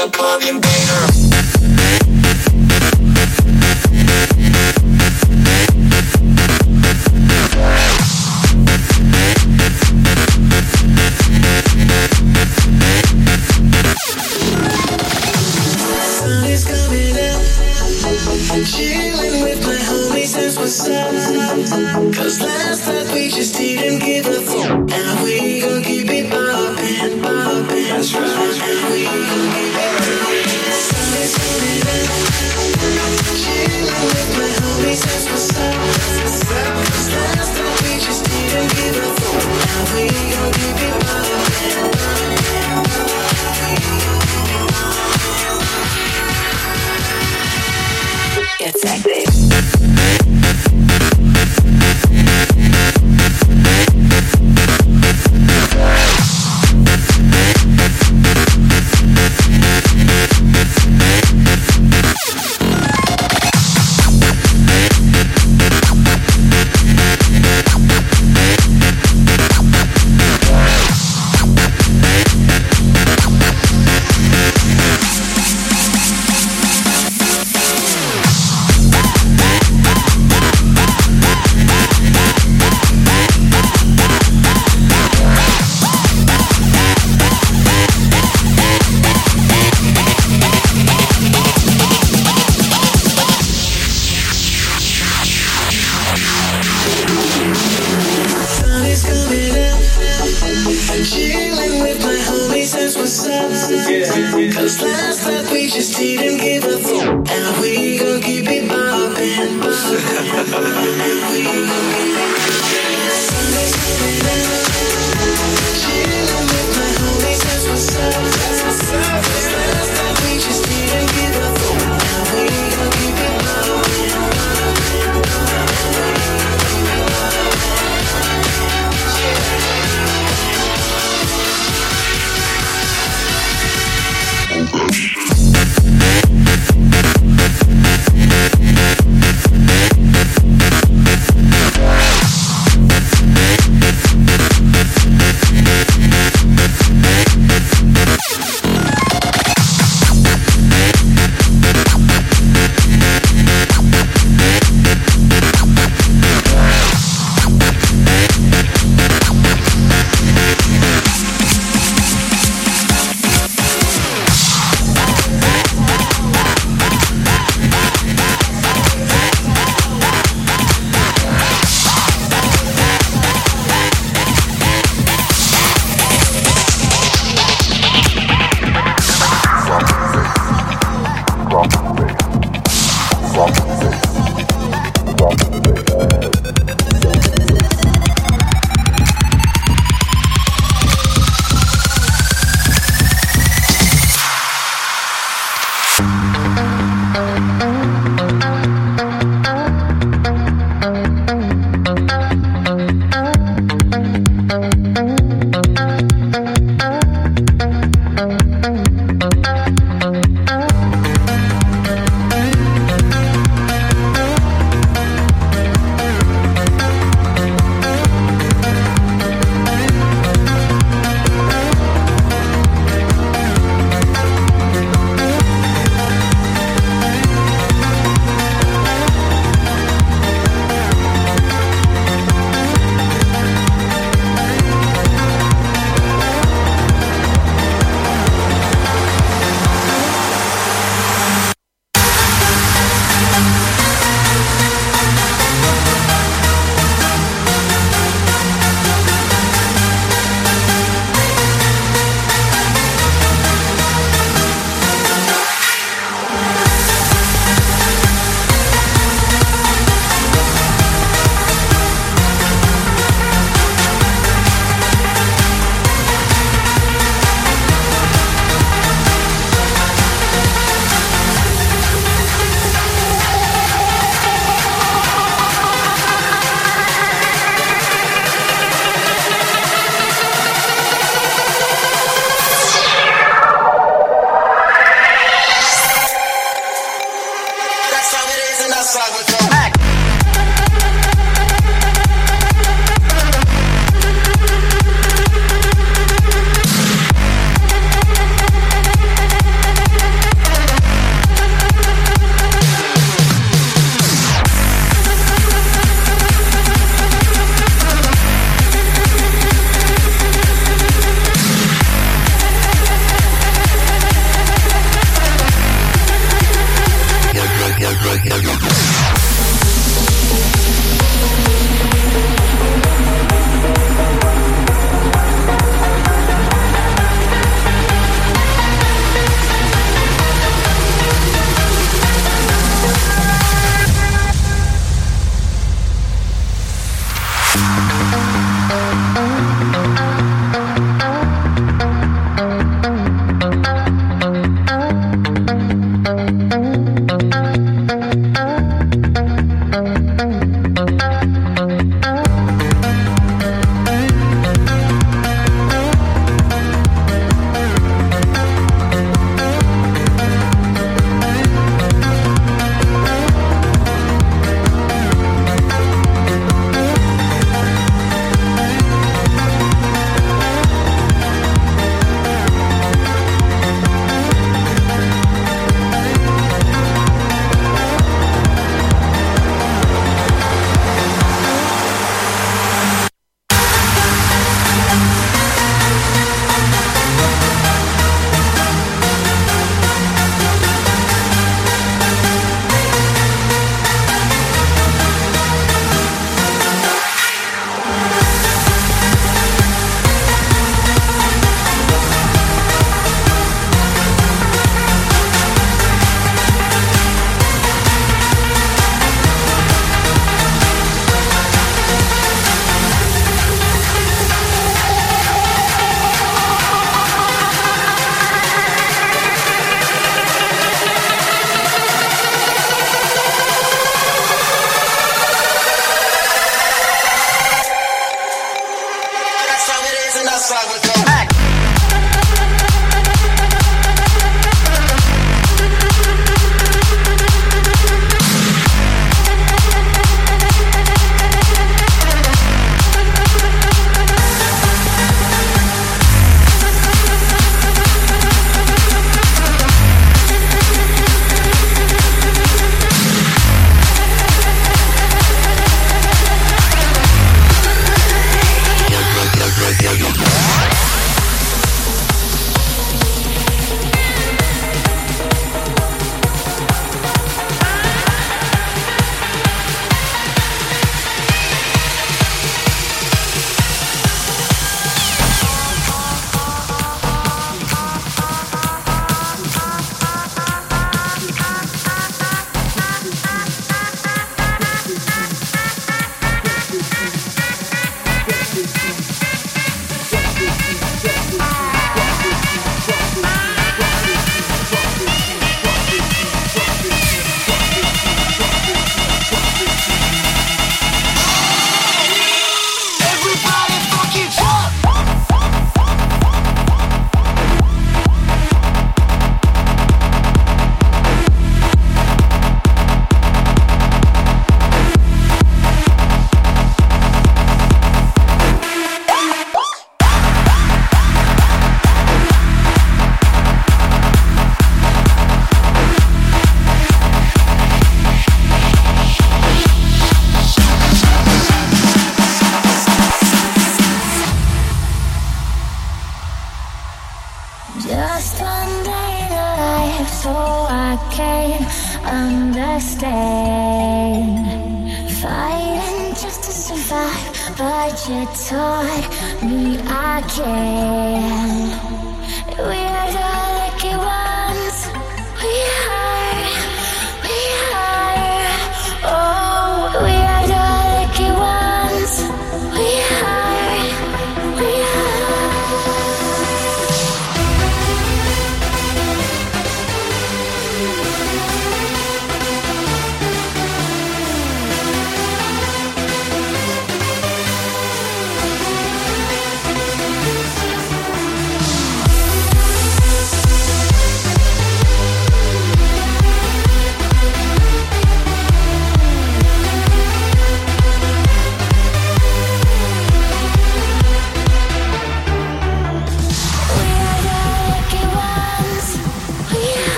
the club invader.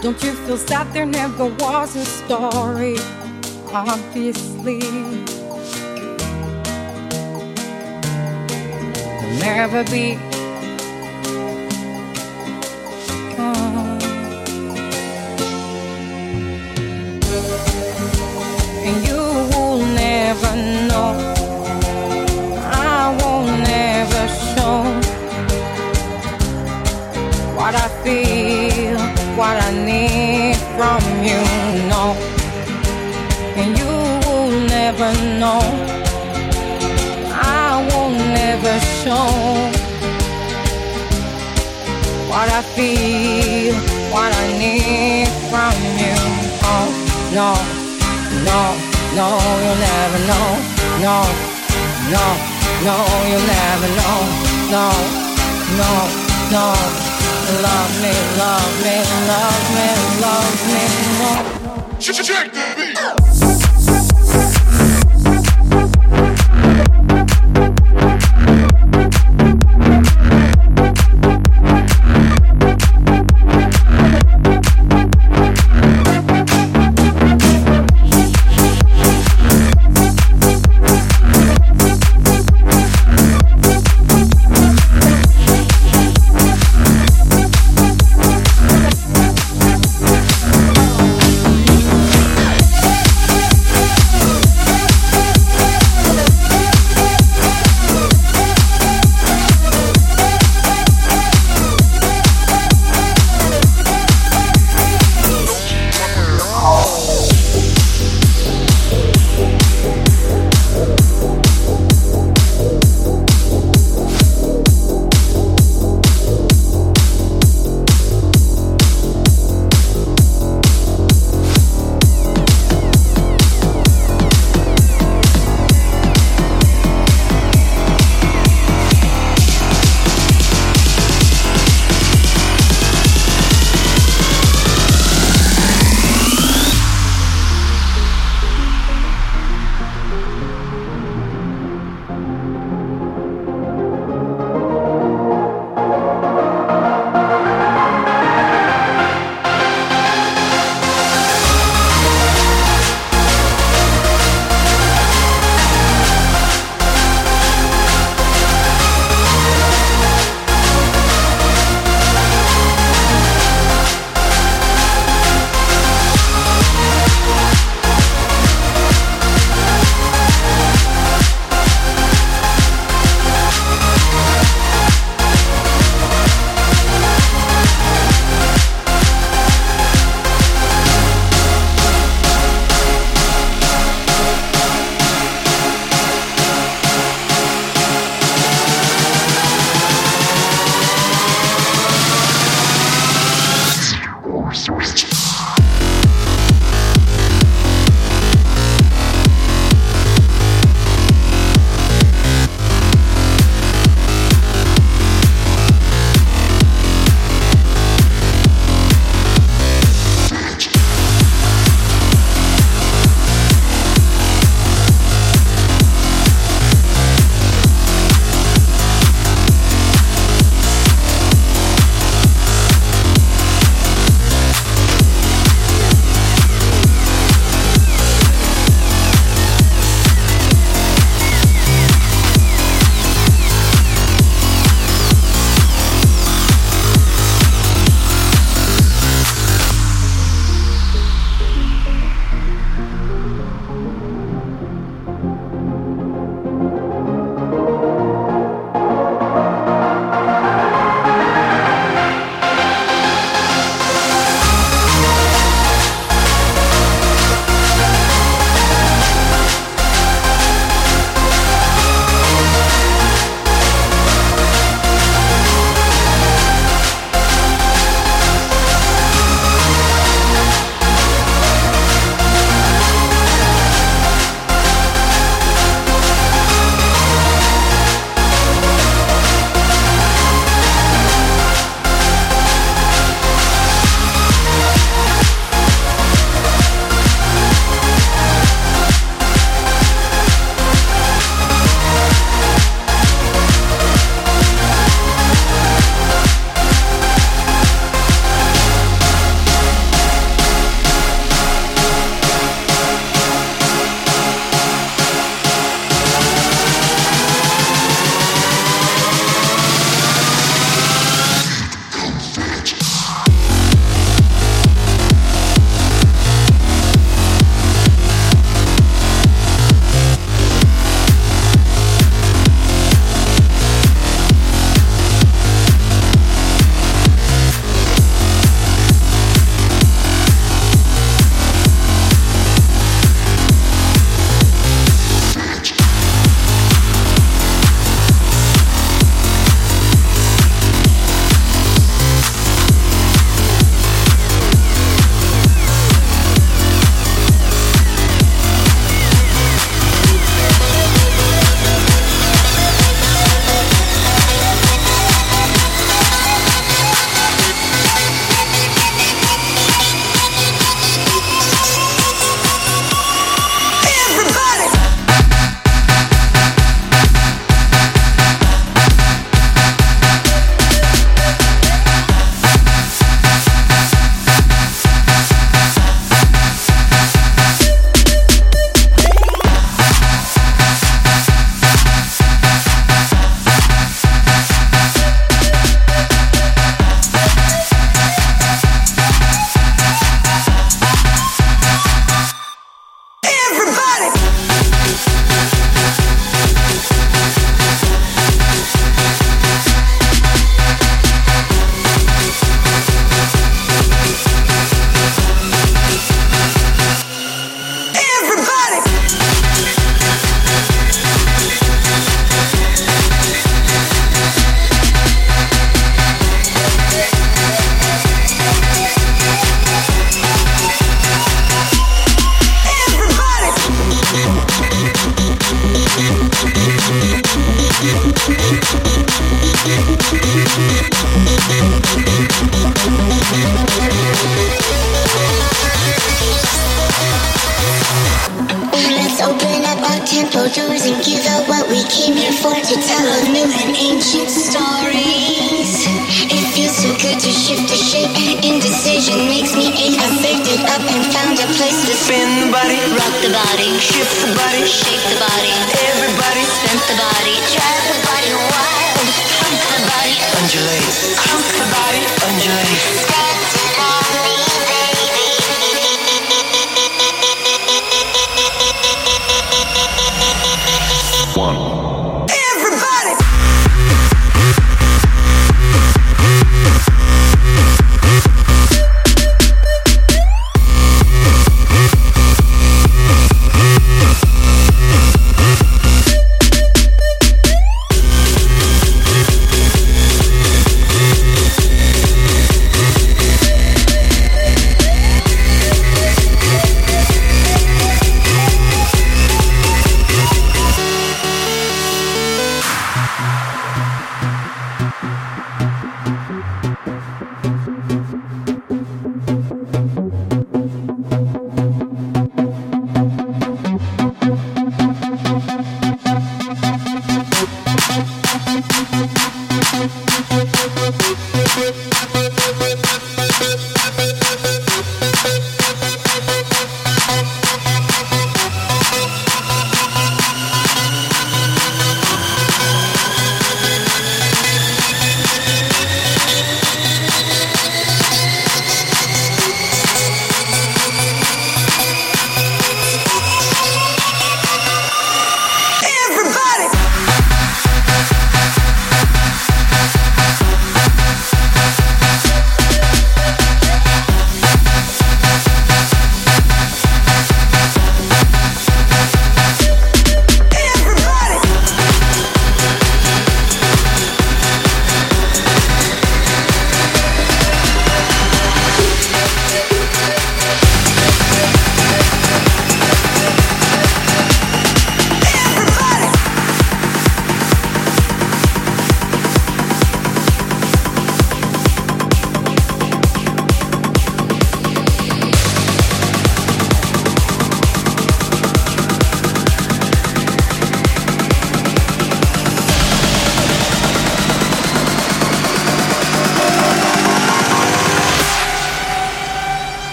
Don't you feel sad there never was a story? Obviously, there'll never be. Know. I won't never show what I feel, what I need from you. Oh no, no, no, you'll never know. No, no, no, you'll never know. No, no, no. Love me, love me, love me, love me, no. Check the beat!